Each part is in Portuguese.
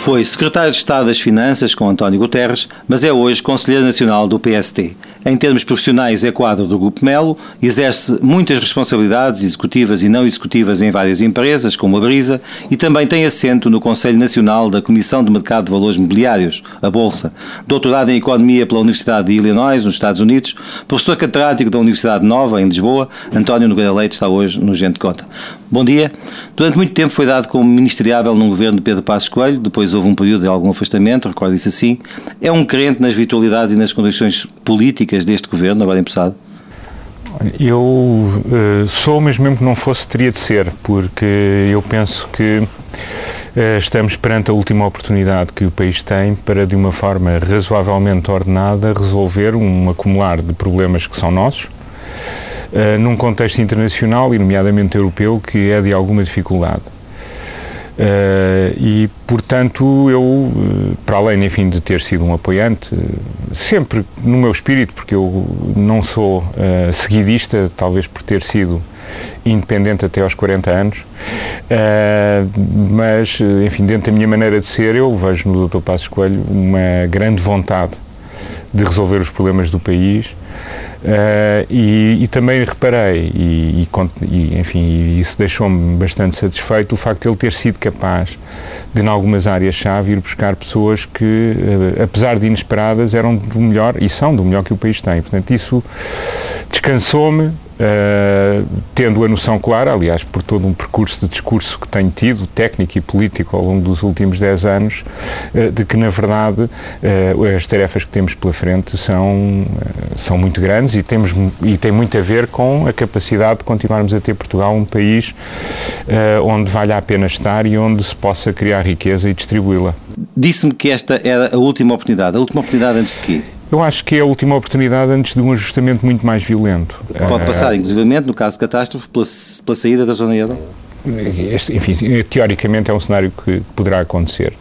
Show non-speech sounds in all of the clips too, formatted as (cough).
Foi secretário de Estado das Finanças com António Guterres, mas é hoje Conselheiro Nacional do PST. Em termos profissionais, é quadro do Grupo Melo, exerce muitas responsabilidades executivas e não executivas em várias empresas, como a Brisa, e também tem assento no Conselho Nacional da Comissão de Mercado de Valores Mobiliários, a Bolsa. Doutorado em Economia pela Universidade de Illinois, nos Estados Unidos, professor catedrático da Universidade Nova, em Lisboa, António Nogueira Leite está hoje no Gente Conta. Bom dia. Durante muito tempo foi dado como ministeriável num governo de Pedro Passos Coelho, depois houve um período de algum afastamento, recordo isso assim. É um crente nas virtualidades e nas condições políticas deste governo, agora empossado? Eu uh, sou, mas mesmo que não fosse, teria de ser, porque eu penso que uh, estamos perante a última oportunidade que o país tem para, de uma forma razoavelmente ordenada, resolver um acumular de problemas que são nossos, uh, num contexto internacional e, nomeadamente europeu, que é de alguma dificuldade. Uh, e, portanto, eu, eh, para além, enfim, de ter sido um apoiante, sempre no meu espírito, porque eu não sou uh, seguidista, talvez por ter sido independente até aos 40 anos, uh, mas, enfim, dentro da minha maneira de ser, eu vejo no Dr. Passos Coelho uma grande vontade de resolver os problemas do país Uh, e, e, também reparei, e, e, enfim, isso deixou-me bastante satisfeito, o facto de ele ter sido capaz de, em algumas áreas-chave, ir buscar pessoas que, uh, apesar de inesperadas, eram do melhor, e são do melhor que o país tem. Portanto, isso descansou-me, Uh, tendo a noção clara, aliás, por todo um percurso de discurso que tenho tido, técnico e político, ao longo dos últimos 10 anos, uh, de que, na verdade, uh, as tarefas que temos pela frente são, são muito grandes e, temos, e tem muito a ver com a capacidade de continuarmos a ter Portugal um país onde vale a pena estar e onde se possa criar riqueza e distribuí-la. Disse-me que esta era a última oportunidade. A última oportunidade antes de quê? Eu acho que é a última oportunidade antes de um ajustamento muito mais violento. Pode passar, inclusivamente, no caso de catástrofe, pela, pela saída da zona euro? Este, enfim, teoricamente é um cenário que poderá acontecer.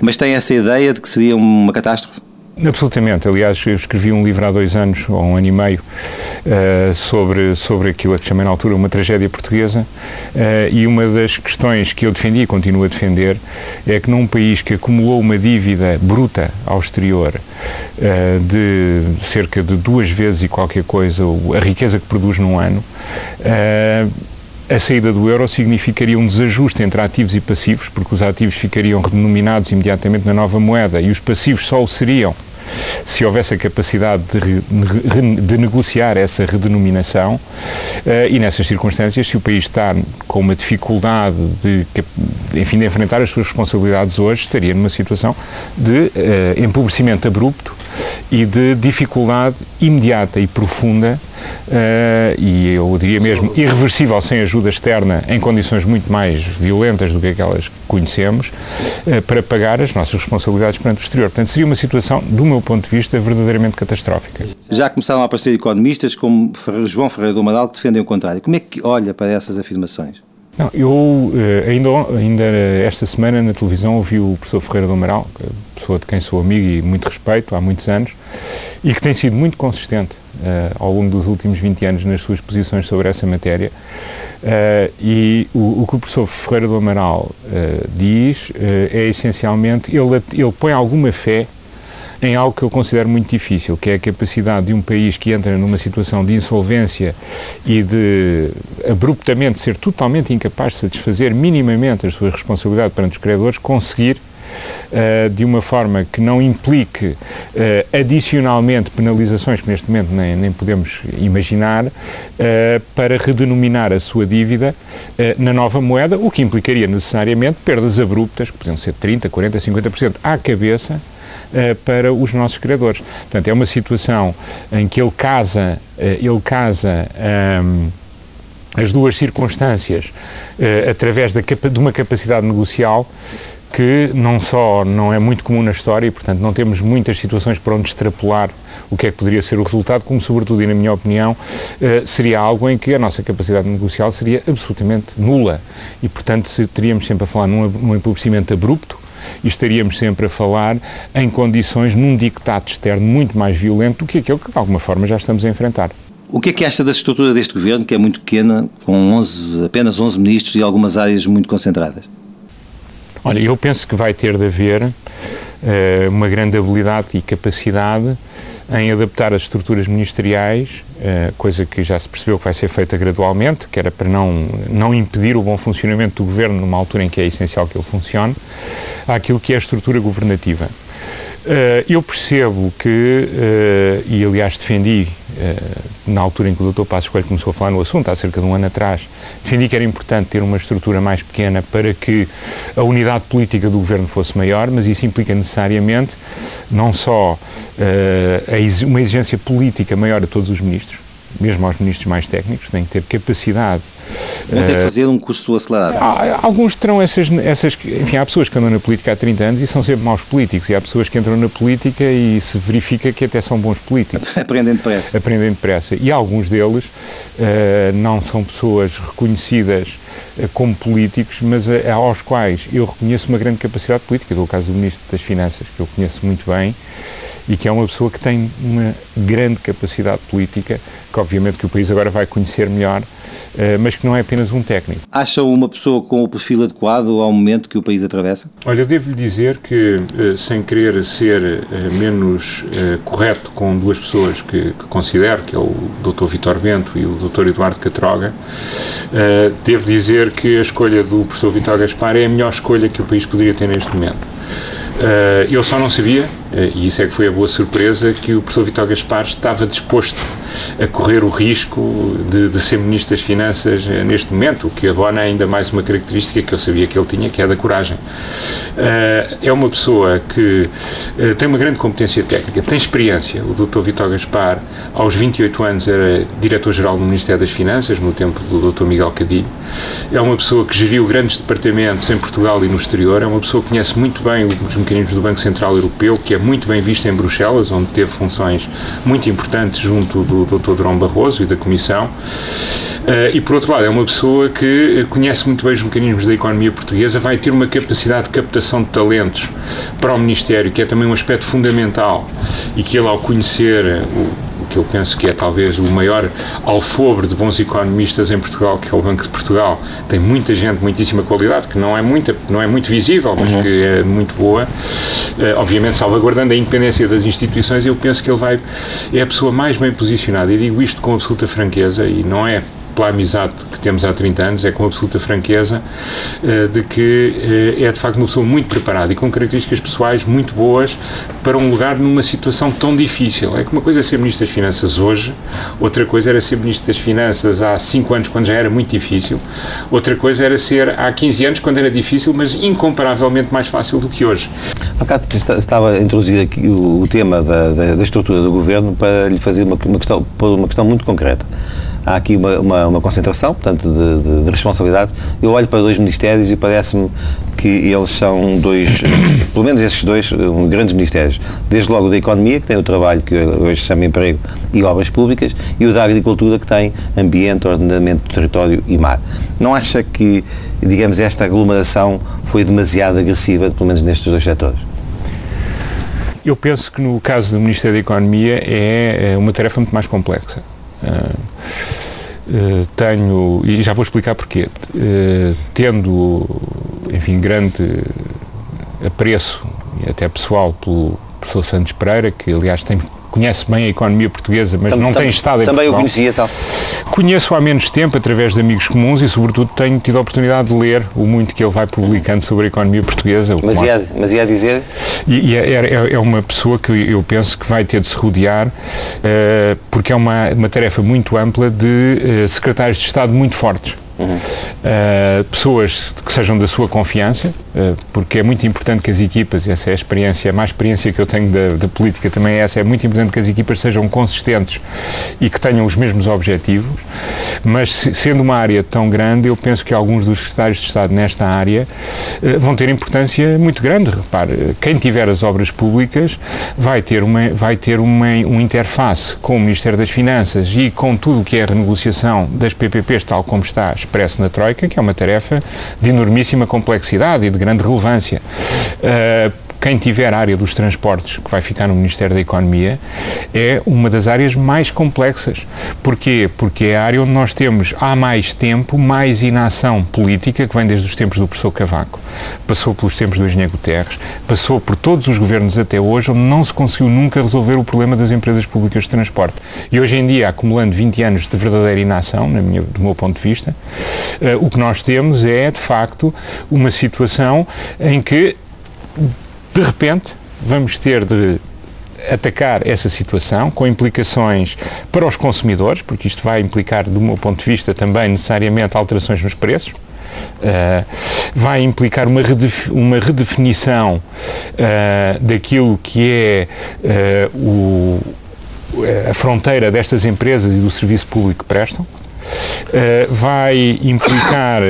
Mas tem essa ideia de que seria uma catástrofe? Absolutamente. Aliás, eu escrevi um livro há dois anos, ou um ano e meio, uh, sobre, sobre aquilo que chamei na altura uma tragédia portuguesa. Uh, e uma das questões que eu defendi e continuo a defender é que num país que acumulou uma dívida bruta ao exterior uh, de cerca de duas vezes e qualquer coisa a riqueza que produz num ano, a saída do euro significaria um desajuste entre ativos e passivos, porque os ativos ficariam redenominados imediatamente na nova moeda e os passivos só o seriam se houvesse a capacidade de, de negociar essa redenominação uh, e nessas circunstâncias, se o país está com uma dificuldade de, enfim, de enfrentar as suas responsabilidades hoje, estaria numa situação de uh, empobrecimento abrupto e de dificuldade imediata e profunda uh, e eu diria mesmo irreversível sem ajuda externa em condições muito mais violentas do que aquelas que conhecemos uh, para pagar as nossas responsabilidades perante o exterior. Portanto, seria uma situação, do meu ponto de vista, verdadeiramente catastrófica. Já começaram a aparecer economistas como João Ferreira do Amaral que defendem o contrário. Como é que olha para essas afirmações? Não, eu eh, ainda, ainda esta semana na televisão ouvi o professor Ferreira do Amaral, pessoa de quem sou amigo e muito respeito há muitos anos, e que tem sido muito consistente uh, ao longo dos últimos 20 anos nas suas posições sobre essa matéria. Uh, e o, o, que o professor Ferreira do Amaral uh, diz é essencialmente, ele, ele põe alguma fé em algo que eu considero muito difícil, que é a capacidade de um país que entra numa situação de insolvência e de abruptamente ser totalmente incapaz de satisfazer minimamente as suas responsabilidades perante os credores, conseguir Uh, de uma forma que não implique uh, adicionalmente penalizações que neste momento nem, nem podemos imaginar, uh, para redenominar a sua dívida na nova moeda, o que implicaria necessariamente perdas abruptas, que podiam ser 30%, 40%, 50% à cabeça para os nossos criadores. Portanto, é uma situação em que ele casa, uh, ele casa um, ehm, as duas circunstâncias uh, através da, de uma capacidade negocial que não só não é muito comum na história e, portanto, não temos muitas situações para onde extrapolar o que é que poderia ser o resultado, como, sobretudo, e na minha opinião, seria algo em que a nossa capacidade negocial seria absolutamente nula. E, portanto, se teríamos sempre a falar num, num empobrecimento abrupto, e estaríamos sempre a falar em condições num dictato externo muito mais violento do que aquele que de alguma forma já estamos a enfrentar. O que é que acha da estrutura deste governo, que é muito pequena, com 11, apenas 11 ministros e algumas áreas muito concentradas? Olha, eu penso que vai ter de haver uh, uma grande habilidade e capacidade em adaptar as estruturas ministeriais, uh, coisa que já se percebeu que vai ser feita gradualmente, que era para não, não impedir o bom funcionamento do governo numa altura em que é essencial que ele funcione, àquilo que é a estrutura governativa. Uh, eu percebo que, uh, e aliás defendi, uh, na altura em que o Dr. Passos Coelho começou a falar no assunto, há cerca de um ano atrás, defendi que era importante ter uma estrutura mais pequena para que a unidade política do governo fosse maior, mas isso implica necessariamente não só uma exigência política maior a todos os ministros, mesmo aos ministros mais técnicos, têm que ter capacidade Vão ter que fazer um curso acelerado. Há, alguns terão essas, essas. Enfim, há pessoas que andam na política há 30 anos e são sempre maus políticos, e há pessoas que entram na política e se verifica que até são bons políticos. (laughs) Aprendem depressa. Aprendem depressa. E alguns deles uh, não são pessoas reconhecidas como políticos, mas uh, aos quais eu reconheço uma grande capacidade política. Dou o caso do Ministro das Finanças, que eu conheço muito bem e que é uma pessoa que tem uma grande capacidade política, que obviamente que o país agora vai conhecer melhor, eh, mas que não é apenas um técnico. Acha uma pessoa com o perfil adequado ao momento que o país atravessa? Olha, eu devo-lhe dizer que, eh, sem querer ser eh, menos correto com duas pessoas que, que considero, que é o Dr. Vitor Bento e o Dr. Eduardo Catroga, devo dizer que a escolha do professor Vitor Gaspar é a melhor escolha que o país poderia ter neste momento. eu só não sabia eh, e isso é que foi a boa surpresa, que o professor Vitor Gaspar estava disposto a correr o risco de, de, ser Ministro das Finanças eh, neste momento, o que abona ainda mais uma característica que eu sabia que ele tinha, que é a da coragem. Eh, é uma pessoa que tem uma grande competência técnica, tem experiência. O Dr. Vitor Gaspar, aos 28 anos, era Diretor-Geral do Ministério das Finanças, no tempo do Dr. Miguel Cadilho. É uma pessoa que geriu grandes departamentos em Portugal e no exterior, é uma pessoa que conhece muito bem os mecanismos do Banco Central Europeu, que é muito bem visto em Bruxelas, onde teve funções muito importantes junto do Dr. Durão Barroso e da Comissão. Uh, e por outro lado, é uma pessoa que conhece muito bem os mecanismos da economia portuguesa, vai ter uma capacidade de captação de talentos para o Ministério, que é também um aspecto fundamental e que ele, ao conhecer que eu penso que é talvez o maior alfobre de bons economistas em Portugal, que é o Banco de Portugal. Tem muita gente, muitíssima qualidade, que não é, muita, não é muito visível, mas uhum. que é muito boa. Uh, obviamente, salvaguardando a independência das instituições, eu penso que ele vai, é a pessoa mais bem posicionada. E digo isto com absoluta franqueza, e não é pela amizade que temos há 30 anos, é com absoluta franqueza, uh, de que uh, é de facto uma pessoa muito preparada e com características pessoais muito boas para um lugar numa situação tão difícil. É que uma coisa é ser Ministro das Finanças hoje, outra coisa era ser Ministro das Finanças há 5 anos, quando já era muito difícil, outra coisa era ser há 15 anos, quando era difícil, mas incomparavelmente mais fácil do que hoje. Há bocado estava introduzir aqui o, tema da, da, da, estrutura do governo para lhe fazer uma, uma, questão, uma questão muito concreta há aqui uma, uma, uma concentração, portanto, de, de, de responsabilidades. Eu olho para dois ministérios e parece-me que eles são dois, (coughs) pelo menos esses dois, grandes ministérios. Desde logo da Economia, que tem o trabalho que hoje se chama Emprego e Obras Públicas, e o da Agricultura, que tem Ambiente, Ordenamento do Território e Mar. Não acha que, digamos, esta aglomeração foi demasiado agressiva, pelo menos nestes dois setores? Eu penso que no caso do Ministério da Economia é, é uma tarefa muito mais complexa. Uh, tenho, e já vou explicar porquê, uh, tendo, enfim, grande apreço, e até pessoal, pelo professor Santos Pereira, que aliás tem conhece bem a economia portuguesa, mas tam, não tam, tem estado em Também Portugal. o conhecia tal. Conheço há menos tempo, através de amigos comuns, e sobretudo tenho tido a oportunidade de ler o muito que ele vai publicando sobre a economia portuguesa. Mas ia, mas ia dizer? E, e é, é, é, uma pessoa que eu penso que vai ter de se rodear, uh, porque é uma, uma tarefa muito ampla de uh, secretários de Estado muito fortes. Uhum. Uh, pessoas que sejam da sua confiança, porque é muito importante que as equipas, essa é a experiência, a má experiência que eu tenho da, da, política também é essa, é muito importante que as equipas sejam consistentes e que tenham os mesmos objetivos, mas se, sendo uma área tão grande, eu penso que alguns dos secretários de Estado nesta área uh, vão ter importância muito grande. Repare, quem tiver as obras públicas vai ter uma, vai ter uma, uma interface com o Ministério das Finanças e com tudo o que é a renegociação das PPPs, tal como está expresso na Troika, que é uma tarefa de enormíssima complexidade e de grande relevância. Uh, quem tiver a área dos transportes, que vai ficar no Ministério da Economia, é uma das áreas mais complexas. Porquê? Porque é a área onde nós temos há mais tempo mais inação política, que vem desde os tempos do professor Cavaco, passou pelos tempos do engenheiro Guterres, passou por todos os governos até hoje, onde não se conseguiu nunca resolver o problema das empresas públicas de transporte. E hoje em dia, acumulando 20 anos de verdadeira inação, na minha, do meu ponto de vista, uh, o que nós temos é, de facto, uma situação em que de repente, vamos ter de atacar essa situação com implicações para os consumidores, porque isto vai implicar, do meu ponto de vista, também necessariamente alterações nos preços. Uh, vai implicar uma, redef uma redefinição uh, daquilo que é uh, o, a fronteira destas empresas e do serviço público que prestam. vai implicar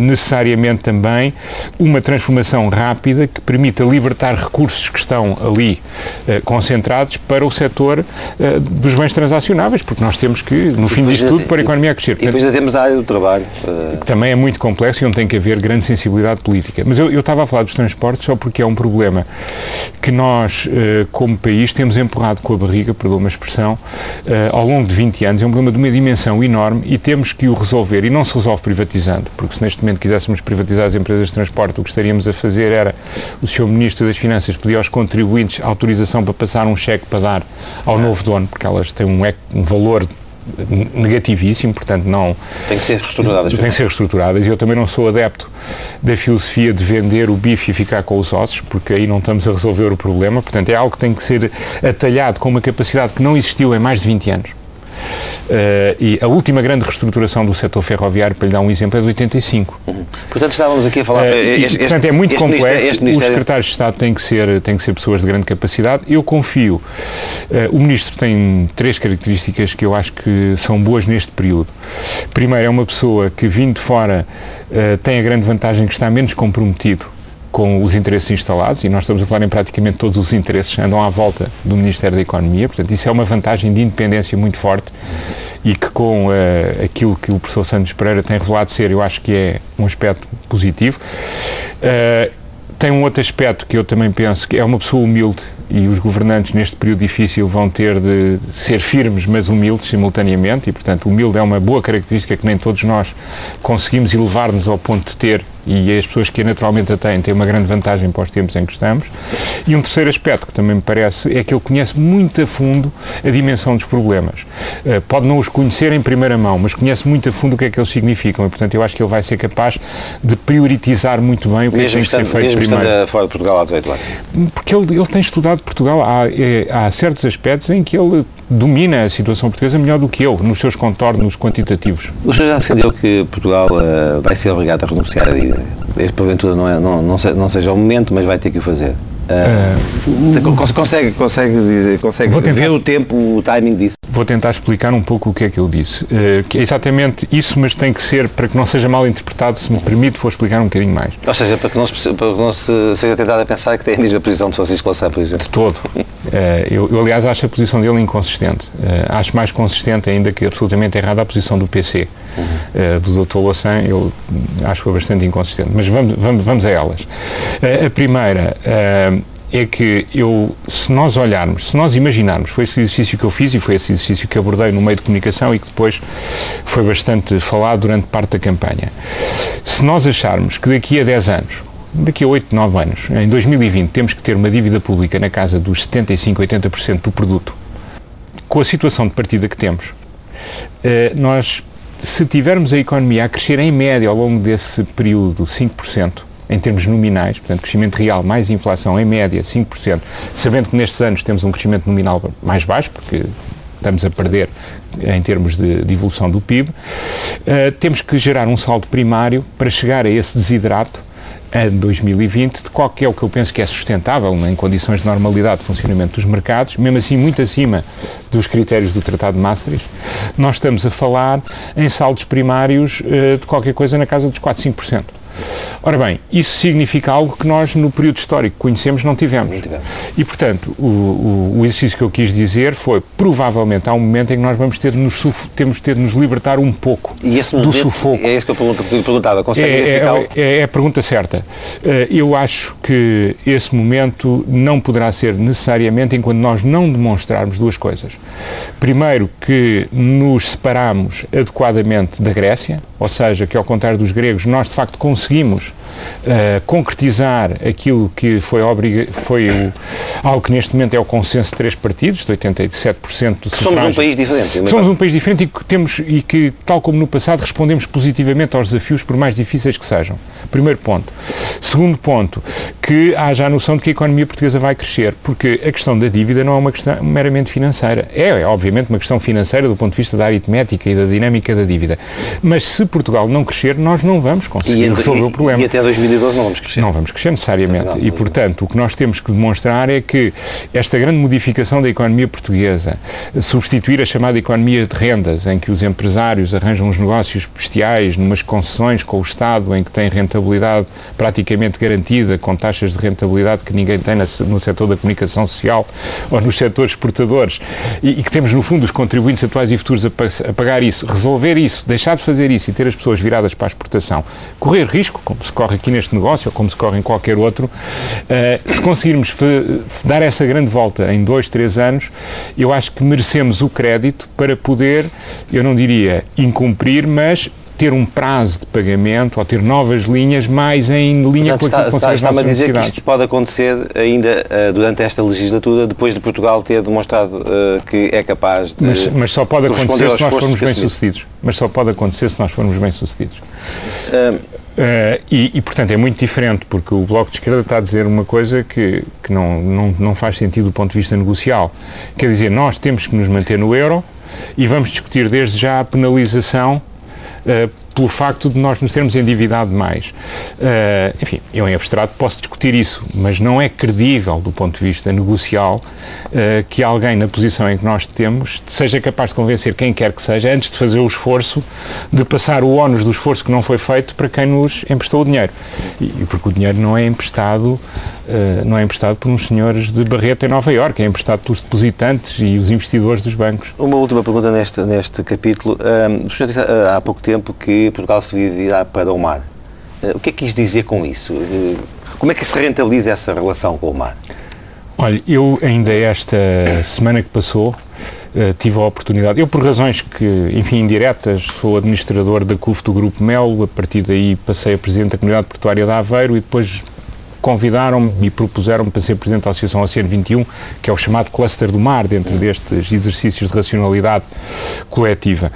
necessariamente também uma transformação rápida que permita libertar recursos que estão ali eh, concentrados para o setor eh, dos bens transacionáveis, porque nós temos que, no fim disto tudo, para a economia crescer. Portanto, e depois já temos a área do trabalho. Que também é muito complexo e onde tem que haver grande sensibilidade política. Mas eu, eu estava a falar dos transportes só porque é um problema que nós, como país, temos empurrado com a barriga, perdoa uma expressão, ao longo de 20 anos. É um problema de uma dimensão enorme e temos que o resolver. E não se resolve privatizando, porque se neste momento quiséssemos privatizar as empresas de transporte, o que estaríamos a fazer era o Sr. Ministro das Finanças pedir aos contribuintes autorização para passar um cheque para dar ao novo dono, porque elas têm um, um valor negativíssimo, portanto não... Tem que ser reestruturadas. Tem que ser reestruturadas e eu também não sou adepto da filosofia de vender o bife e ficar com os ossos, porque aí não estamos a resolver o problema, portanto é algo que tem que ser atalhado com uma capacidade que não existiu em mais de 20 anos. Uh, e a última grande reestruturação do setor ferroviário, para lhe dar um exemplo, é de 85. Uhum. Portanto, estávamos aqui a falar... Uh, este, portanto, é muito complexo. Ministério, Os secretários de Estado têm que, ser, têm que ser pessoas de grande capacidade. Eu confio. O Ministro tem três características que eu acho que são boas neste período. Primeiro, é uma pessoa que, vindo de fora, tem a grande vantagem que está menos comprometido com os interesses instalados, e nós estamos a falar em praticamente todos os interesses, andam à volta do Ministério da Economia, portanto, isso é uma vantagem de independência muito forte e que com uh, aquilo que o professor Santos Pereira tem revelado ser, eu acho que é um aspecto positivo. Uh, tem um outro aspecto que eu também penso que é uma pessoa humilde e os governantes neste período difícil vão ter de ser firmes, mas humildes simultaneamente e, portanto, humilde é uma boa característica que nem todos nós conseguimos elevar-nos ao ponto de ter e as pessoas que a naturalmente a têm têm uma grande vantagem para os tempos em que estamos. E um terceiro aspecto que também me parece é que ele conhece muito a fundo a dimensão dos problemas. Uh, pode não os conhecer em primeira mão, mas conhece muito a fundo o que é que eles significam e, portanto, eu acho que ele vai ser capaz de prioritizar muito bem o que mesmo é que tem que ser feito mesmo primeiro. fora de Portugal há 18 anos? Porque ele, ele tem estudado Portugal. Há, é, há certos aspectos em que ele domina a situação portuguesa melhor do que eu, nos seus contornos quantitativos. O senhor já defendeu que Portugal uh, vai ser obrigado a renunciar à dívida? Este, porventura, não, é, não, não, não seja o momento, mas vai ter que o fazer. Uh, consegue, consegue dizer, consegue tentar, ver o tempo, o timing disso? Vou tentar explicar um pouco o que é que eu disse. Uh, que é exatamente isso, mas tem que ser, para que não seja mal interpretado, se me permite, vou explicar um bocadinho mais. Ou seja, para que não se, para que não se seja tentado a pensar que tem a mesma posição de Francisco Louçã, por exemplo. De todo. Uh, (laughs) eu, eu, aliás, acho a posição dele inconsistente. acho mais consistente ainda que absolutamente errada a posição do PC. Uhum. do Dr. Louçã, eu acho bastante inconsistente. Mas vamos, vamos, vamos a elas. a primeira é que eu, se nós olharmos, se nós imaginarmos, foi esse exercício que eu fiz e foi esse exercício que abordei no meio de comunicação e que depois foi bastante falado durante parte da campanha. Se nós acharmos que daqui a 10 anos, daqui a 8, 9 anos, em 2020, temos que ter uma dívida pública na casa dos 75, 80% do produto, com a situação de partida que temos, eh, nós, se tivermos a economia a crescer em média ao longo desse período 5%, em termos nominais, portanto, crescimento real mais inflação em média 5%, sabendo que nestes anos temos um crescimento nominal mais baixo, porque estamos a perder em termos de, de evolução do PIB, uh, eh, temos que gerar um saldo primário para chegar a esse desidrato em 2020, de qual que é o que eu penso que é sustentável em condições de normalidade de funcionamento dos mercados, mesmo assim muito acima dos critérios do Tratado de Maastricht, nós estamos a falar em saldos primários uh, de qualquer coisa na casa dos 4, 5%. Ora bem, isso significa algo que nós, no período histórico que conhecemos, não tivemos. Não tivemos. E, portanto, o, o, o, exercício que eu quis dizer foi, provavelmente, há um momento em que nós vamos ter de nos, temos de ter de nos libertar um pouco do sufoco. É isso que eu perguntava. Consegue é, é, é, é, a pergunta certa. Eh, eu acho que esse momento não poderá ser necessariamente enquanto nós não demonstrarmos duas coisas. Primeiro, que nos separamos adequadamente da Grécia, ou seja, que ao contrário dos gregos, nós de facto conseguimos uh, concretizar aquilo que foi, obriga foi o, algo que neste momento é o consenso de três partidos, de 87% do Somos um país diferente. Somos um país diferente e que temos e que, tal como no passado, respondemos positivamente aos desafios, por mais difíceis que sejam. Primeiro ponto. Segundo ponto, que haja a noção de que a economia portuguesa vai crescer, porque a questão da dívida não é uma questão meramente financeira. É, é obviamente, uma questão financeira do ponto de vista da aritmética e da dinâmica da dívida. Mas se Portugal não crescer, nós não vamos conseguir e, resolver e, o problema. E até 2012 não vamos crescer. Não vamos crescer necessariamente. Não, não, e, portanto, o que nós temos que demonstrar é que esta grande modificação da economia portuguesa, substituir a chamada economia de rendas, em que os empresários arranjam uns negócios bestiais, numas concessões com o Estado, em que têm rentabilidade praticamente garantida, com taxas de rentabilidade que ninguém tem no setor da comunicação social ou nos setores exportadores, e, e que temos, no fundo, os contribuintes atuais e futuros a, a pagar isso, resolver isso, deixar de fazer isso e ter as pessoas viradas para a exportação, correr risco, como se corre aqui neste negócio ou como se corre em qualquer outro, uh, se conseguirmos dar essa grande volta em dois, três anos, eu acho que merecemos o crédito para poder, eu não diria incumprir, mas ter um prazo de pagamento ou ter novas linhas mais em linha Portanto, com aquilo que está, está, a dizer que isto pode acontecer ainda uh, durante esta legislatura, depois de Portugal ter demonstrado uh, que é capaz de Mas, mas só pode acontecer se nós formos bem-sucedidos. Mas só pode acontecer se nós formos bem-sucedidos. Uh, e, e, portanto, é muito diferente, porque o Bloco de Esquerda está a dizer uma coisa que, que não, não, não faz sentido do ponto de vista negocial. Quer dizer, nós temos que nos manter no euro e vamos discutir desde já a penalização Uh, pelo facto de nós nos termos endividado mais. Uh, enfim, eu em abstrato posso discutir isso, mas não é credível do ponto de vista negocial uh, que alguém na posição em que nós temos seja capaz de convencer quem quer que seja, antes de fazer o esforço, de passar o ónus do esforço que não foi feito para quem nos emprestou o dinheiro. E, porque o dinheiro não é emprestado Uh, não é emprestado por uns senhores de Barreto em Nova Iorque, é emprestado pelos depositantes e os investidores dos bancos. Uma última pergunta neste, neste capítulo. Um, o senhor disse há pouco tempo que Portugal se virar para o mar. Uh, o que é que quis dizer com isso? Uh, como é que se rentabiliza essa relação com o mar? Olha, eu ainda esta semana que passou Uh, tive a oportunidade, eu por razões que, enfim, indiretas, sou administrador da CUF do Grupo Mel, a partir daí passei a Presidente da Comunidade Portuária de Aveiro e depois convidaram-me e propuseram-me para ser Presidente da Associação Oceano 21, que é o chamado Cluster do Mar, dentro destes exercícios de racionalidade coletiva.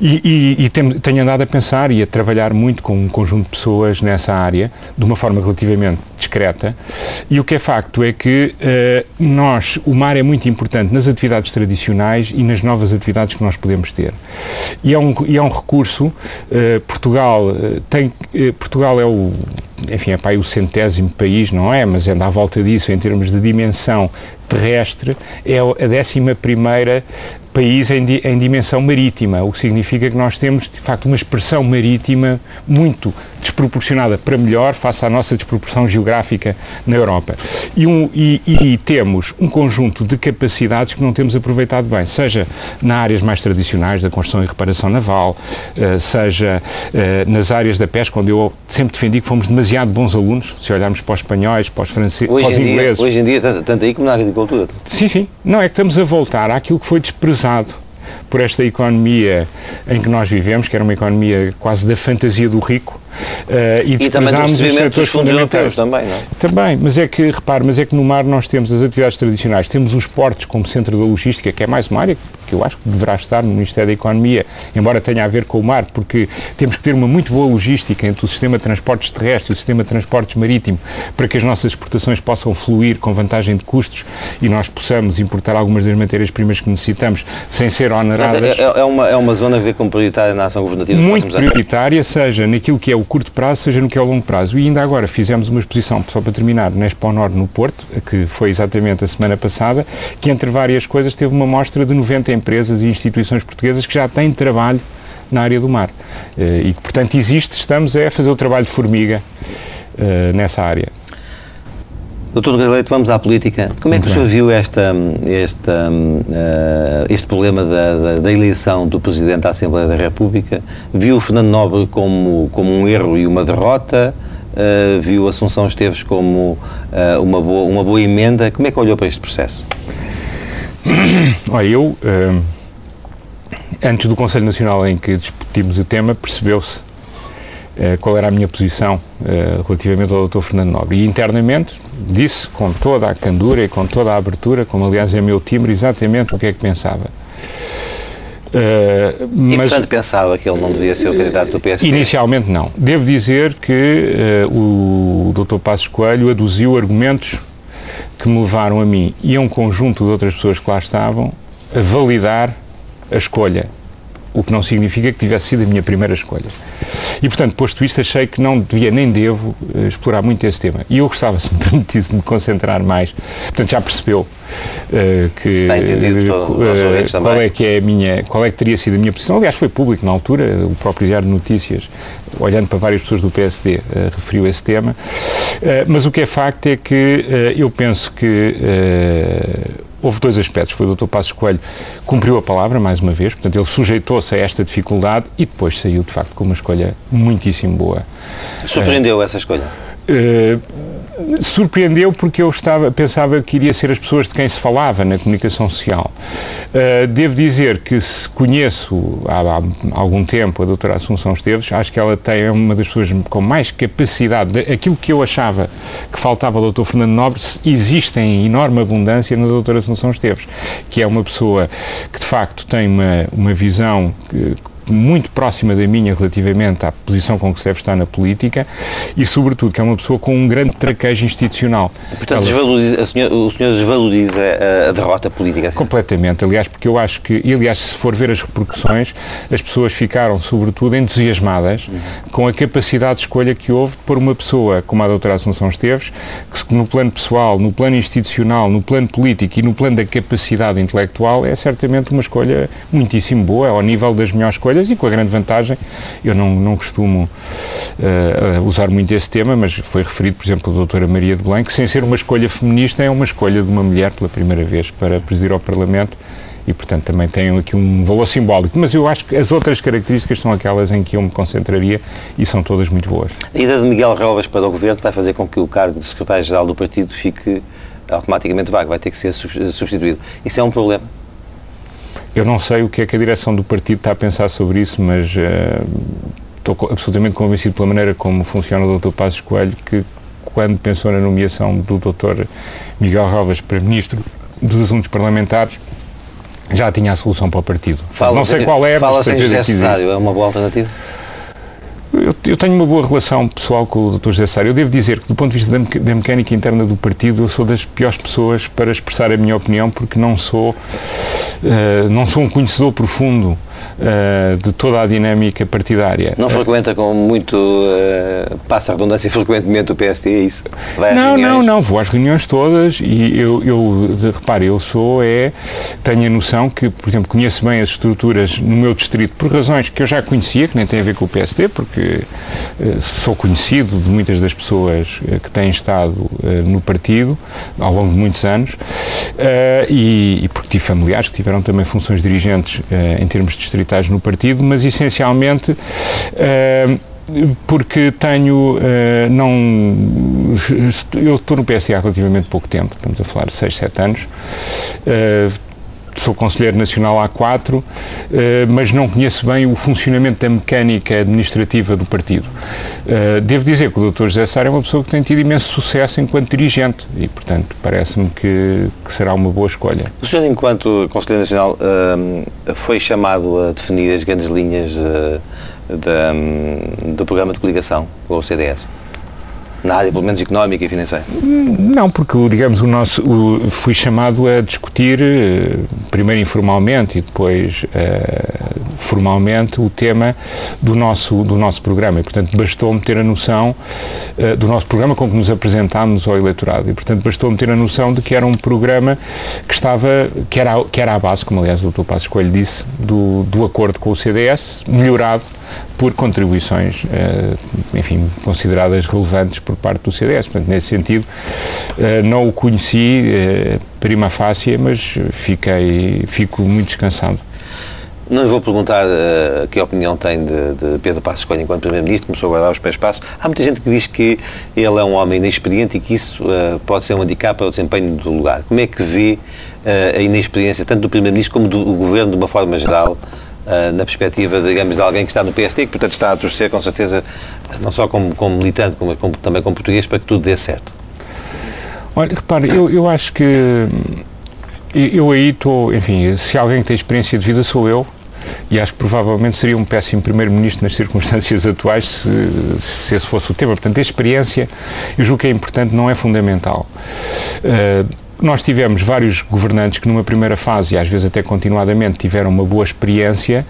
E, e, e tenho andado a pensar e a trabalhar muito com um conjunto de pessoas nessa área, de uma forma relativamente discreta, e o que é facto é que uh, nós, o mar é muito importante nas atividades tradicionais e nas novas atividades que nós podemos ter. E é um, e é um recurso, uh, Portugal, uh, tem, Portugal é o enfim, é para o centésimo país, não é? Mas anda à volta disso em termos de dimensão terrestre, é a décima primeira país em, di, em, dimensão marítima, o que significa que nós temos, de facto, uma expressão marítima muito desproporcionada para melhor face à nossa desproporção geográfica na Europa. E, um, e, e, temos um conjunto de capacidades que não temos aproveitado bem, seja nas áreas mais tradicionais da construção e reparação naval, uh, seja uh, nas áreas da pesca, onde eu sempre defendi que fomos demasiado bons alunos, se olharmos para os espanhóis, para os franceses, para os ingleses. Dia, hoje em dia, tanto aí como na agricultura. Sim, sim. Não, é que estamos a voltar àquilo que foi desprezado por esta economia em que nós vivemos, que era uma economia quase da fantasia do rico, e, e também os setores fundamentais. Também, não é? Também, mas é que, repare, mas é que no mar nós temos as atividades tradicionais, temos os portos como centro da logística, que é mais uma área que eu acho que deverá estar no Ministério da Economia, embora tenha a ver com o mar, porque temos que ter uma muito boa logística entre o sistema de transportes terrestres e o sistema de transportes marítimo, para que as nossas exportações possam fluir com vantagem de custos e nós possamos importar algumas das matérias-primas que necessitamos sem ser oneradas. É, é, é, uma, é uma zona a ver como prioritária na ação governativa? Muito prioritária, seja naquilo que é o curto prazo, seja no que é o longo prazo. E ainda agora fizemos uma exposição, só para terminar, na Expo Nord no Porto, que foi exatamente a semana passada, que entre várias coisas teve uma mostra de 90 empresas e instituições portuguesas que já têm trabalho na área do mar. E que, portanto, existe, estamos a fazer o trabalho de formiga nessa área. Doutor Galeito, vamos à política. Como é que Muito o senhor viu esta, esta, uh, este problema da, da, da, eleição do Presidente da Assembleia da República? Viu o Fernando Nobre como, como um erro e uma derrota? Uh, viu Assunção Esteves como uh, uma, boa, uma boa emenda? Como é que olhou para este processo? (coughs) Olha, eu, antes do Conselho Nacional em que discutimos o tema, percebeu-se eh, qual era a minha posição eh, relativamente ao Dr. Fernando Nobre. E internamente disse com toda a candura e com toda a abertura, como aliás é meu timbre, exatamente o que é que pensava. Uh, e mas, portanto pensava que ele não devia ser o candidato do PSD? Inicialmente não. Devo dizer que uh, o Dr. Passos Coelho aduziu argumentos que me levaram a mim e a um conjunto de outras pessoas que lá estavam a validar a escolha o que não significa que tivesse sido a minha primeira escolha. E, portanto, posto isto, achei que não devia nem devo uh, explorar muito esse tema. E eu gostava, se me (laughs) permitisse, de me concentrar mais. Portanto, já percebeu uh, que Está entendido uh, qual é que é a minha, qual é que teria sido a minha posição. Aliás, foi público na altura, o próprio Diário de Notícias, olhando para várias pessoas do PSD, referiu esse tema. mas o que é facto é que eu penso que houve dois aspectos. Foi o Dr. Passos Coelho cumpriu a palavra, mais uma vez, portanto, ele sujeitou-se a esta dificuldade e depois saiu, de facto, com uma escolha muitíssimo boa. Surpreendeu essa escolha? Uh, surpreendeu porque eu estava, pensava que iria ser as pessoas de quem se falava na comunicação social. Uh, devo dizer que se conheço há, há, algum tempo a doutora Assunção Esteves, acho que ela tem é uma das pessoas com mais capacidade, de, aquilo que eu achava que faltava ao doutor Fernando Nobre, existe em enorme abundância na doutora Assunção Esteves, que é uma pessoa que de facto tem uma, uma visão que, muito próxima da minha relativamente à posição com que se deve estar na política e, sobretudo, que é uma pessoa com um grande traquejo institucional. Portanto, Ela... o senhor desvaloriza a, a derrota política? Assim? Completamente. Aliás, porque eu acho que, e aliás, se for ver as repercussões, as pessoas ficaram, sobretudo, entusiasmadas uhum. com a capacidade de escolha que houve por uma pessoa como a doutora Assunção Esteves, que no plano pessoal, no plano institucional, no plano político e no plano da capacidade intelectual é certamente uma escolha muitíssimo boa, ao nível das melhores escolhas escolhas e com a grande vantagem, eu não, não costumo uh, usar muito esse tema, mas foi referido, por exemplo, a doutora Maria de Belém, que sem ser uma escolha feminista é uma escolha de uma mulher pela primeira vez para presidir ao Parlamento e, portanto, também tem aqui um valor simbólico. Mas eu acho que as outras características são aquelas em que eu me concentraria e são todas muito boas. A ida de Miguel Relvas para o Governo vai fazer com que o cargo de secretário-geral do partido fique automaticamente vago, vai ter que ser substituído. Isso é um problema? Eu não sei o que é que a direção do partido está a pensar sobre isso, mas uh, estou absolutamente convencido pela maneira como funciona o Dr. Passos Coelho que quando pensou na nomeação do Dr. Miguel Rovas para Ministro dos Assuntos Parlamentares, já tinha a solução para o partido. Fala não sei qual é, fala mas sem José Cesário, é uma boa alternativa? Eu, eu, tenho uma boa relação pessoal com o Dr. José Sário. Eu devo dizer que, do ponto de vista da, da, mecânica interna do partido, eu sou das piores pessoas para expressar a minha opinião, porque não sou, uh, não sou um conhecedor profundo uh, de toda a dinâmica partidária. Não frequenta com muito, uh, passa a redundância frequentemente o PSD, é isso? Vai não, não, não, vou às reuniões todas e eu, eu repare, eu sou, é, tenho a noção que, por exemplo, conheço bem as estruturas no meu distrito por razões que eu já conhecia, que nem tem a ver com o PSD, porque uh, sou conhecido de muitas das pessoas que têm estado no partido ao longo de muitos anos e, e, porque tive familiares que tiveram também funções dirigentes em termos de distritais no partido, mas essencialmente uh, porque tenho, uh, não, eu estou no PSA há relativamente pouco tempo, estamos a falar de 6, 7 anos, uh, sou Conselheiro Nacional há quatro, eh, mas não conheço bem o funcionamento da mecânica administrativa do partido. Eh, devo dizer que o Dr. José Sá é uma pessoa que tem tido imenso sucesso enquanto dirigente e, portanto, parece-me que, que, será uma boa escolha. O senhor, enquanto Conselheiro Nacional, eh, foi chamado a definir as grandes linhas do programa de coligação com o CDS? Na área, pelo menos económica e financeira? Não, porque, digamos, o nosso, o, fui chamado a discutir, eh, primeiro informalmente e depois uh, formalmente o tema do nosso, do nosso programa. E, portanto, bastou-me ter a noção uh, do nosso programa com que nos apresentámos ao eleitorado. E, portanto, bastou-me ter a noção de que era um programa que estava, que era, que era a base, como aliás o Dr. Passos Coelho disse, do, do acordo com o CDS, melhorado por contribuições, uh, enfim, consideradas relevantes por parte do CDS. Portanto, nesse sentido, uh, não o conheci uh, prima facie, mas fiquei, fico muito descansado. Não lhe vou perguntar uh, que opinião tem de, de Pedro Passos Coelho enquanto Primeiro-Ministro, começou a dar os pés passos. Há muita gente que diz que ele é um homem inexperiente e que isso uh, pode ser um handicap para o desempenho do lugar. Como é que vê uh, a inexperiência tanto do Primeiro-Ministro como do Governo de uma forma geral, na perspectiva, digamos, de alguém que está no PST e que, portanto, está a torcer com certeza, não só como, como militante, como, como, também como português, para que tudo dê certo? Olha, repare, eu, eu acho que eu aí estou, enfim, se alguém que tem experiência de vida sou eu, e acho que provavelmente seria um péssimo primeiro-ministro nas circunstâncias atuais se, se esse fosse o tema. Portanto, a experiência, eu julgo que é importante, não é fundamental. Uh, nós tivemos vários governantes que numa primeira fase, e às vezes até continuadamente, tiveram uma boa experiência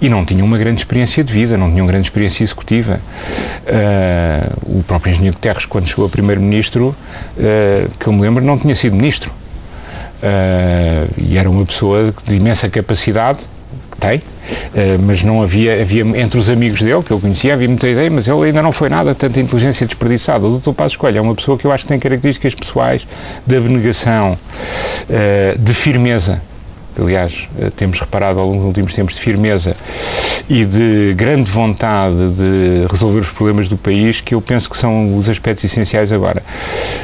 e não tinham uma grande experiência de vida, não tinham grande experiência executiva. Uh, o próprio engenheiro Guterres, quando chegou a primeiro-ministro, uh, que eu me lembro, não tinha sido ministro. Uh, e era uma pessoa de imensa capacidade, tem, Uh, mas não havia, havia, entre os amigos dele, que eu conhecia, havia muita ideia, mas ele ainda não foi nada, tanta inteligência desperdiçada. O Dr. Passos Coelho é uma pessoa que eu acho que tem características pessoais de abnegação, uh, de firmeza, aliás, eh, temos reparado ao longo dos últimos tempos de firmeza e de grande vontade de resolver os problemas do país, que eu penso que são os aspectos essenciais agora.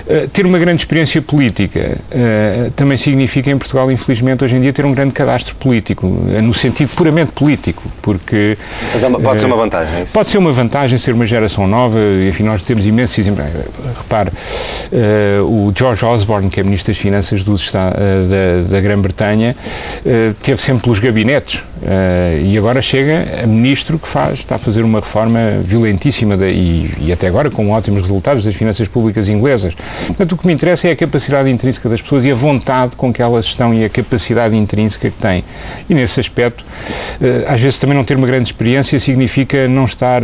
Uh, ter uma grande experiência política uh, também significa em Portugal, infelizmente, hoje em dia ter um grande cadastro político, uh, no sentido puramente político, porque... É pode ser uma vantagem, é Pode ser uma vantagem ser uma geração nova, enfim, nós temos imensos exemplos. Repare, o George Osborne, que é Ministro das Finanças do, da, da Grã-Bretanha, teve sempre pelos gabinetes uh, e agora chega a ministro que faz, está a fazer uma reforma violentíssima e, e, até agora com ótimos resultados das finanças públicas inglesas. Portanto, o que me interessa é a capacidade intrínseca das pessoas e a vontade com que elas estão e a capacidade intrínseca que têm. E nesse aspecto, uh, às vezes também não ter uma grande experiência significa não estar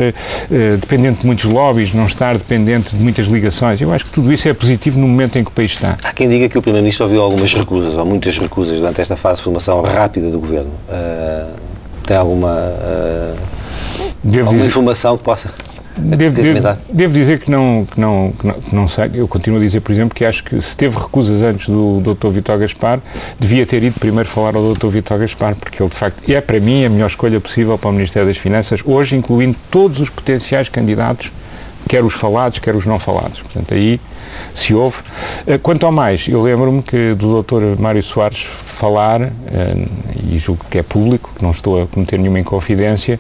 dependente de muitos lobbies, não estar dependente de muitas ligações. Eu acho que tudo isso é positivo no momento em que o país está. Há quem diga que o Primeiro-Ministro ouviu algumas recusas, ou muitas recusas durante esta fase de formação rápida do Governo. Tem alguma, uh, alguma dizer, informação que possa... Devo, devo, devo, dizer que não, que, não, que, não, que não sei. Eu continuo a dizer, por exemplo, que acho que se teve recusas antes do Dr. Vitor Gaspar, devia ter ido primeiro falar ao Dr. Vitor Gaspar, porque ele, de facto, é para mim a melhor escolha possível para o Ministério das Finanças, hoje incluindo todos os potenciais candidatos, quer os falados, quer os não falados. Portanto, aí se houve. Eh, quanto ao mais, eu lembro-me que do Dr. Mário Soares falar, eh, e julgo que é público, que não estou a cometer nenhuma inconfidência,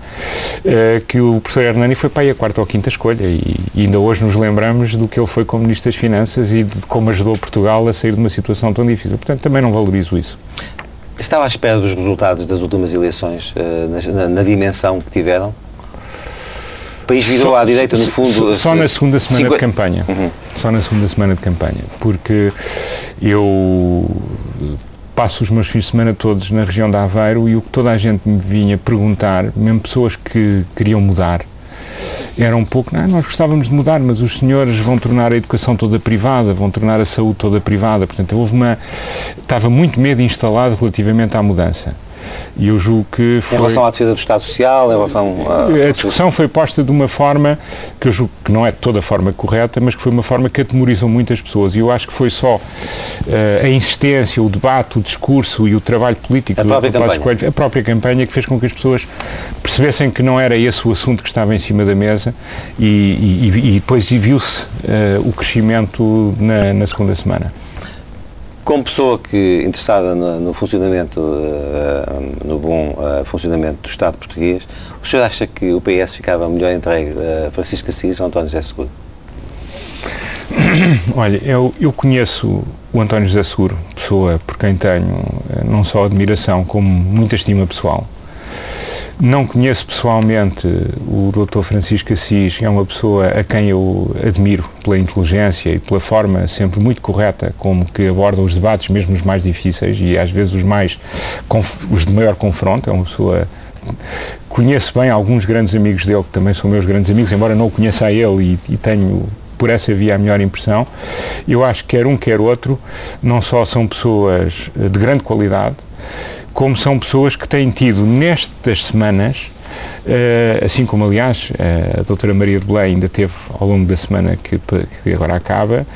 eh, que o professor Hernani foi para aí a quarta ou quinta escolha e, ainda hoje nos lembramos do que ele foi como Ministro das Finanças e de como ajudou Portugal a sair de uma situação tão difícil. Portanto, também não valorizo isso. Estava à espera dos resultados das últimas eleições, na, na dimensão que tiveram? País virou só, à direita, no fundo. Só, só na segunda semana de campanha. Uhum. Só na segunda semana de campanha. Porque eu passo os meus fins de semana todos na região de Aveiro e o que toda a gente me vinha perguntar, mesmo pessoas que queriam mudar, era um pouco, não, nós gostávamos de mudar, mas os senhores vão tornar a educação toda privada, vão tornar a saúde toda privada. Portanto, houve uma. Estava muito medo instalado relativamente à mudança. E eu julgo que foi... Em relação à defesa do Estado Social, em relação a... A discussão foi posta de uma forma que eu julgo que não é de toda a forma correta, mas que foi uma forma que atemorizou muitas pessoas. E eu acho que foi só uh, a insistência, o debate, o discurso e o trabalho político a própria, campanha. Coelho, a própria campanha que fez com que as pessoas percebessem que não era esse o assunto que estava em cima da mesa e, e, e depois viu-se uh, o crescimento na, na segunda semana como pessoa que interessada no, no funcionamento, uh, no bom uh, funcionamento do Estado português, o senhor acha que o PS ficava melhor entregue a Francisco Assis ou António José Seguro? (coughs) Olha, eu, eu conheço o António José Seguro, pessoa por quem tenho eh, não só admiração como muita estima pessoal. Não conheço pessoalmente o Dr. Francisco Assis, é uma pessoa a quem eu admiro pela inteligência e pela forma sempre muito correta como que aborda os debates, mesmo os mais difíceis e às vezes os mais os de maior confronto. É uma pessoa conheço bem alguns grandes amigos dele, que também são meus grandes amigos, embora não o conheça a ele e, e tenho por essa via a melhor impressão. Eu acho que quer um, quer outro, não só são pessoas de grande qualidade, como são pessoas que têm tido nestas semanas Uh, assim como, aliás, uh, a doutora Maria de Belém ainda teve, ao longo da semana que, que agora acaba,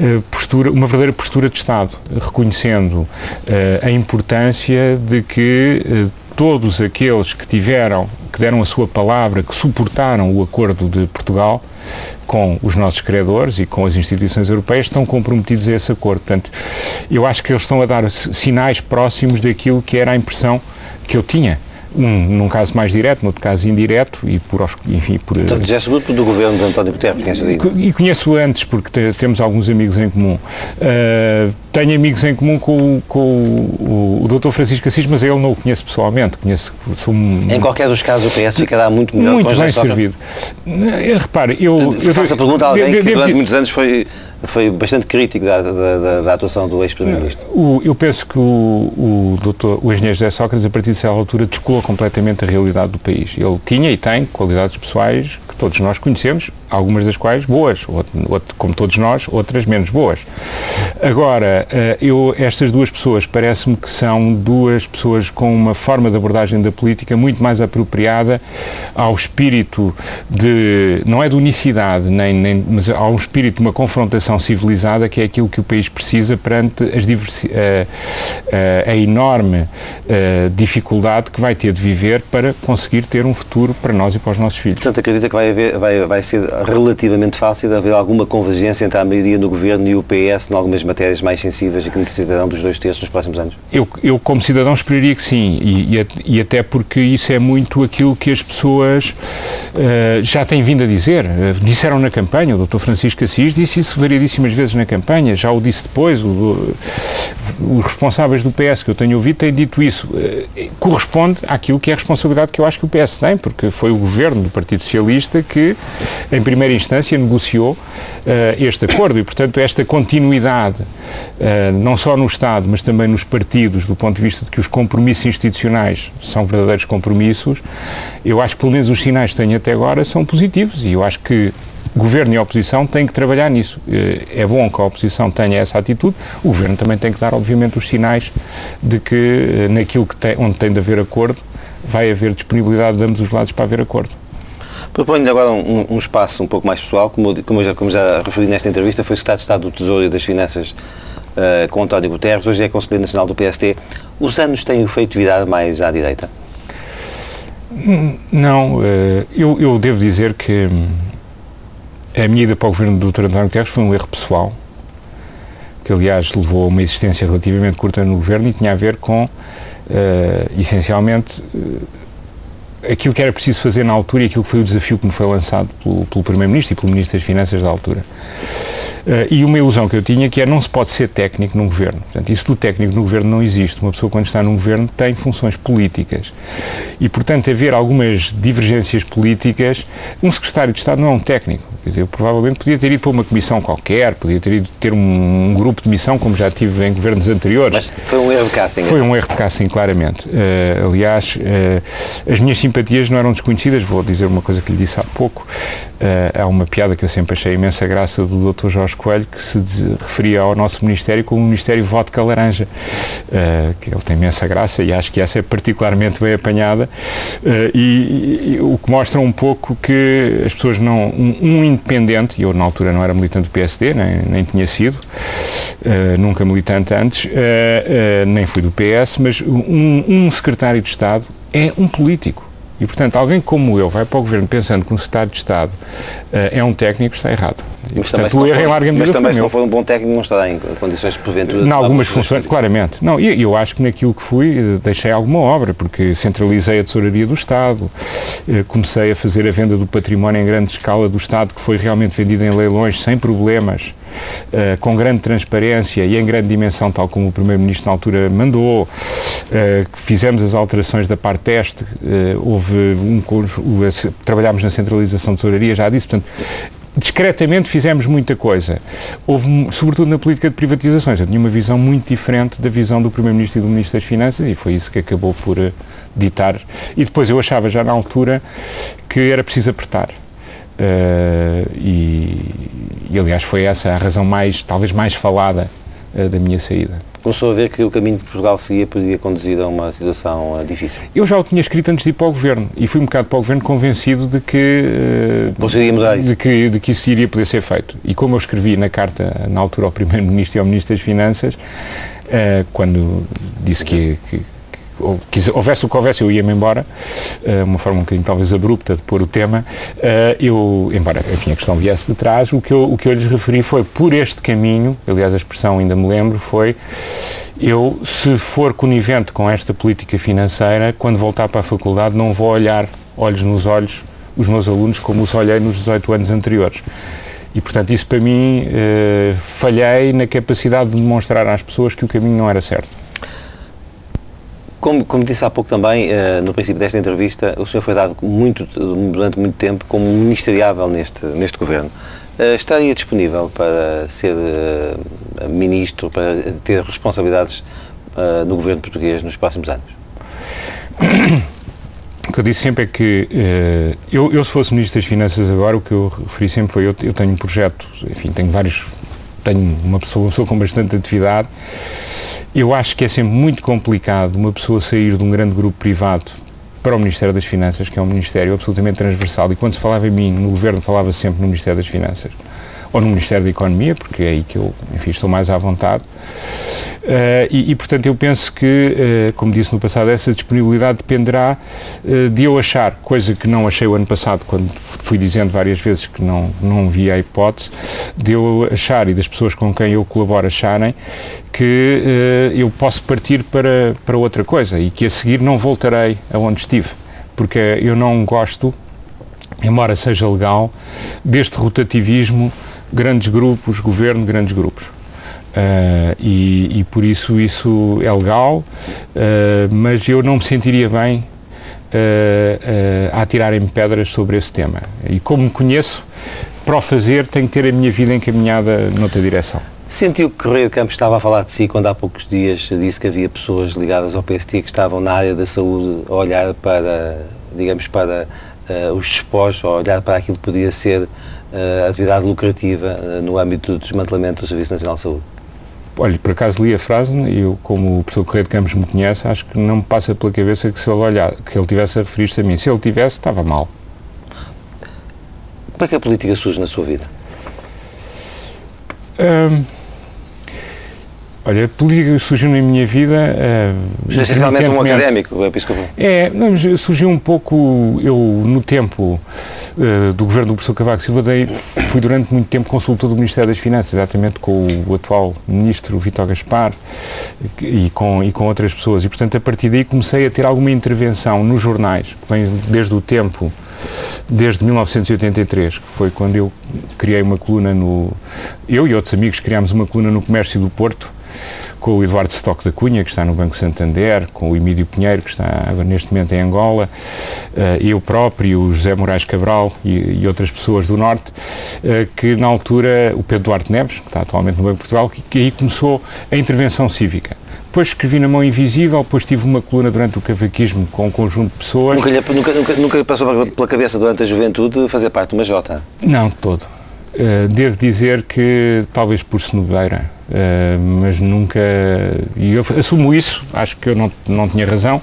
uh, postura, uma verdadeira postura de Estado, reconhecendo a importância de que todos aqueles que tiveram, que deram a sua palavra, que suportaram o acordo de Portugal, com os nossos credores e com as instituições europeias estão comprometidos a esse acordo. Portanto, eu acho que eles estão a dar sinais próximos daquilo que era a impressão que eu tinha um, num caso mais direto, no outro caso indireto, e por, enfim, por... Então, já é grupo do governo de António Guterres, conhece E conheço antes, porque te, temos alguns amigos em comum. Uh, tenho amigos em comum com, com o, o, Dr. Francisco Assis, mas eu não o conheço pessoalmente. Conheço, sou um, em qualquer dos casos, o PS ficará muito melhor Muito bem servido. Repare, eu... eu faço a pergunta a alguém que durante muitos anos foi foi bastante crítico da, da, da atuação do ex-primeiro-ministro. Eu penso que o, o, doutor, o engenheiro José Sócrates, a partir dessa altura, descolou completamente a realidade do país. Ele tinha e tem qualidades pessoais que todos nós conhecemos, algumas das quais boas, outro, como todos nós, outras menos boas. Agora, eh, eu, estas duas pessoas parece-me que são duas pessoas com uma forma de abordagem da política muito mais apropriada ao espírito de, não é de unicidade, nem, nem, mas ao espírito de uma confrontação civilizada, que é aquilo que o país precisa perante as diversi, a, a, a enorme a, dificuldade que vai ter de viver para conseguir ter um futuro para nós e para os nossos filhos. Portanto, acredita que vai, haver, vai, vai ser relativamente fácil de haver alguma convergência entre a maioria no governo e o PS em algumas matérias mais sensíveis e que necessitarão dos dois terços nos próximos anos? Eu, eu como cidadão, esperaria que sim, e, e, e, até porque isso é muito aquilo que as pessoas uh, já têm vindo a dizer. Uh, disseram na campanha, o Dr. Francisco Assis disse isso variedíssimas vezes na campanha, já o disse depois, o, os responsáveis do PS que eu tenho ouvido têm dito isso. Uh, corresponde àquilo que é a responsabilidade que eu acho que o PS tem, porque foi o governo do Partido Socialista que, em primeira instância, negociou uh, este acordo e, portanto, esta continuidade, uh, não só no Estado, mas também nos partidos, do ponto de vista de que os compromissos institucionais são verdadeiros compromissos, eu acho que, pelo menos, os sinais que tenho até agora são positivos e eu acho que governo e oposição têm que trabalhar nisso. Eh, é bom que a oposição tenha essa atitude, o governo também tem que dar, obviamente, os sinais de que naquilo que tem, onde tem de haver acordo, vai haver disponibilidade de ambos os lados para haver acordo. Proponho-lhe agora um, um, espaço um pouco mais pessoal, como, como, já, como já referi nesta entrevista, foi secretário de Estado do Tesouro e das Finanças uh, com António Guterres, hoje é Conselheiro Nacional do PST. Os anos têm feito virada mais à direita? Não, uh, eu, eu, devo dizer que hum, a minha ida para o governo do Dr. António Guterres foi um erro pessoal, que aliás levou a uma existência relativamente curta no governo e tinha a ver com, uh, essencialmente, aquilo que era preciso fazer na altura e aquilo que foi o desafio que me foi lançado pelo, pelo Primeiro-Ministro e pelo Ministro das Finanças da altura. Uh, e uma ilusão que eu tinha que é não se pode ser técnico num governo. Portanto, isso do técnico no governo não existe. Uma pessoa quando está num governo tem funções políticas. E, portanto, haver algumas divergências políticas, um secretário de Estado não é um técnico. Quer dizer, eu provavelmente podia ter ido para uma comissão qualquer, podia ter ido ter um, um grupo de missão, como já tive em governos anteriores. Mas foi um erro de casting. Foi um erro de casting, claramente. Uh, aliás, uh, as minhas simpatias não eram desconhecidas. Vou dizer uma coisa que lhe disse há pouco. Uh, há uma piada que eu sempre achei imensa graça do Dr. Jorge Coelho, que se referia ao nosso Ministério como o Ministério Vodka Laranja, uh, que ele tem imensa graça e acho que essa é particularmente bem apanhada, uh, e, e, o que mostra um pouco que as pessoas não. Um, um independente, e eu na altura não era militante do PSD, nem, nem tinha sido, nunca militante antes, nem fui do PS, mas um, um secretário de Estado é um político e, portanto, alguém como eu vai para o Governo pensando que um Secretário de Estado uh, é um técnico, está errado. E, mas portanto, também, o erro Mas também, se não for um bom técnico, não estará em condições de porventura... Em algumas funções, claramente. Não, e eu, acho que naquilo que fui, eh, deixei alguma obra, porque centralizei a tesouraria do Estado, uh, comecei a fazer a venda do património em grande escala do Estado, que foi realmente vendido em leilões, sem problemas, uh, com grande transparência e em grande dimensão, tal como o Primeiro-Ministro na altura mandou, uh, fizemos as alterações da parte teste, uh, houve um trabalhámos na centralização de tesouraria, já disse, portanto, discretamente fizemos muita coisa. Houve, sobretudo na política de privatizações, eu tinha uma visão muito diferente da visão do Primeiro-Ministro e do Ministro das Finanças e foi isso que acabou por ditar. E depois eu achava já na altura que era preciso apertar. Uh, e, e, aliás foi essa a razão mais, talvez mais falada uh, da minha saída começou a ver que o caminho que Portugal seguia podia conduzir a uma situação uh, difícil? Eu já o tinha escrito antes de ir para o Governo e fui um bocado para o Governo convencido de que, uh, mudar isso. De, que, de que isso iria poder ser feito. E como eu escrevi na carta, na altura, ao (laughs) Primeiro-Ministro e ao Ministro das Finanças, quando disse que, que ou houvesse o que houvesse, eu ia-me embora, uh, uma forma um bocadinho talvez abrupta de pôr o tema, uh, eu, embora, enfim, a questão viesse de trás, o que, eu, o que eu lhes referi foi, por este caminho, aliás a expressão ainda me lembro, foi, eu, se for conivente com esta política financeira, quando voltar para a faculdade não vou olhar olhos nos olhos os meus alunos como os olhei nos 18 anos anteriores. E, portanto, isso para mim, uh, falhei na capacidade de demonstrar às pessoas que o caminho não era certo. Como, como, disse há pouco também, uh, no princípio desta entrevista, o senhor foi dado muito, durante muito tempo como ministeriável neste, neste governo. Uh, estaria disponível para ser uh, ministro, para ter responsabilidades no governo português nos próximos anos? O que eu disse sempre é que eu, eu, se fosse Ministro das Finanças agora, o que eu referi sempre foi, eu, eu tenho um projeto, enfim, tenho vários, tenho uma pessoa, uma pessoa com bastante atividade, eu acho que é sempre muito complicado uma pessoa sair de um grande grupo privado para o Ministério das Finanças, que é um ministério absolutamente transversal, e quando se falava em mim, no governo falava sempre no Ministério das Finanças, ou no Ministério da Economia, porque é aí que eu, enfim, estou mais à vontade. Uh, e, e, portanto, eu penso que, uh, como disse no passado, essa disponibilidade dependerá uh, de eu achar, coisa que não achei o ano passado, quando fui dizendo várias vezes que não, não via a hipótese, de eu achar e das pessoas com quem eu colaboro acharem que eu posso partir para, para outra coisa e que a seguir não voltarei aonde estive. Porque eu não gosto, embora seja legal, deste rotativismo grandes grupos, governo, grandes grupos. Uh, e, e, por isso isso é legal, uh, mas eu não me sentiria bem uh, a atirarem pedras sobre esse tema. E como me conheço, para o fazer tenho que ter a minha vida encaminhada noutra direção. Sentiu que Correio de Campos estava a falar de si quando há poucos dias disse que havia pessoas ligadas ao PST que estavam na área da saúde a olhar para, digamos, para os despojos, a olhar para aquilo que podia ser uh, atividade lucrativa uh, no âmbito do desmantelamento do Serviço Nacional de Saúde? Olha, por acaso li a frase e eu, como o professor Correio de Campos me conhece, acho que não me passa pela cabeça que se ele olhar, que ele tivesse a referir-se a mim. Se ele tivesse, estava mal. Como é que a política surge na sua vida? Um, Olha, a política surgiu na minha vida. Uh, Essencialmente um académico, é isso É, mas surgiu um pouco, eu no tempo uh, do governo do professor Cavaco Silva, dei, fui durante muito tempo consultor do Ministério das Finanças, exatamente com o, o atual ministro Vitor Gaspar e com, e com outras pessoas. E, portanto, a partir daí comecei a ter alguma intervenção nos jornais, que vem desde o tempo desde 1983, que foi quando eu criei uma coluna no. Eu e outros amigos criámos uma coluna no Comércio do Porto, com o Eduardo Stock da Cunha, que está no Banco Santander, com o Emílio Pinheiro, que está neste momento em Angola, uh, eu próprio, o José Moraes Cabral e, e outras pessoas do Norte, uh, que na altura, o Pedro Duarte Neves, que está atualmente no Banco de Portugal, que, que aí começou a intervenção cívica. Depois escrevi na mão invisível, depois tive uma coluna durante o cavaquismo com um conjunto de pessoas. Nunca, nunca, nunca, nunca passou pela cabeça durante a juventude fazer parte de uma Jota? Não, todo. Uh, devo dizer que talvez por senobeira, uh, mas nunca. E eu assumo isso, acho que eu não, não tinha razão,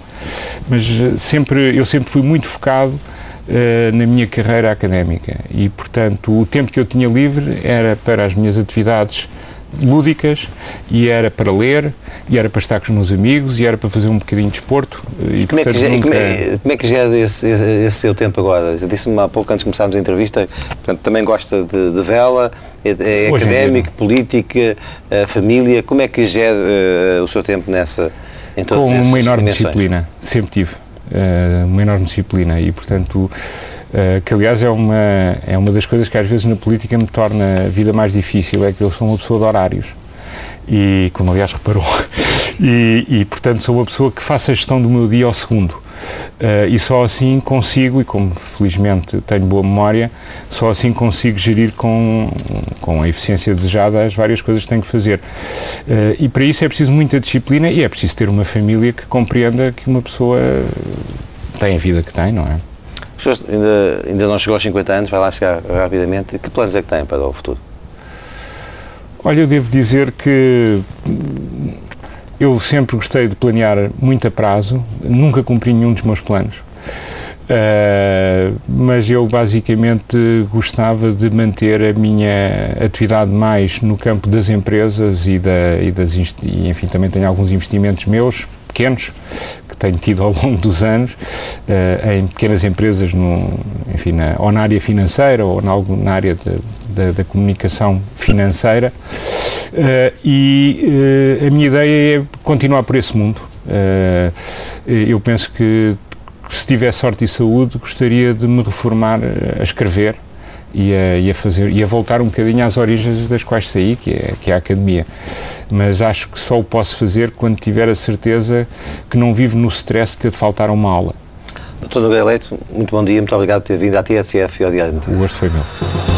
mas sempre, eu sempre fui muito focado uh, na minha carreira académica e, portanto, o tempo que eu tinha livre era para as minhas atividades lúdicas e era para ler e era para estar com os meus amigos e era para fazer um bocadinho de esporto e, como, é que, nunca... como, é, como é que gera esse, esse, seu tempo agora? Disse-me há pouco antes de começarmos a entrevista portanto, também gosta de, de vela é, é académico, política, família como é que gera uh, o seu tempo nessa em todas Com uma enorme dimensões? disciplina, sempre tive uh, uma enorme disciplina e portanto que aliás é uma, é uma das coisas que às vezes na política me torna a vida mais difícil, é que eu sou uma pessoa de horários. E, como aliás reparou, (laughs) e, e portanto sou uma pessoa que faça a gestão do meu dia ao segundo. Uh, e só assim consigo, e como felizmente tenho boa memória, só assim consigo gerir com, com a eficiência desejada as várias coisas que tenho que fazer. Uh, e para isso é preciso muita disciplina e é preciso ter uma família que compreenda que uma pessoa tem a vida que tem, não é? Ainda, ainda não chegou aos 50 anos, vai lá chegar rapidamente. Que planos é que tem para o futuro? Olha, eu devo dizer que eu sempre gostei de planear muito a prazo, nunca cumpri nenhum dos meus planos. Uh, mas eu basicamente gostava de manter a minha atividade mais no campo das empresas e, da, e das e, enfim também tenho alguns investimentos meus pequenos que tenho tido ao (laughs) longo dos anos uh, em pequenas empresas no, enfim, na, ou na área financeira ou na, na área de, da, da comunicação financeira uh, e uh, a minha ideia é continuar por esse mundo. Uh, eu penso que se tiver sorte e saúde gostaria de me reformar a escrever e a, e a, fazer e a voltar um bocadinho às origens das quais saí, que é, que é a academia. Mas acho que só o posso fazer quando tiver a certeza que não vivo no stress de ter de faltar a uma aula. Doutor Nogueira Leite, muito bom dia, muito obrigado por ter vindo à TSF e ao Diário O gosto foi meu.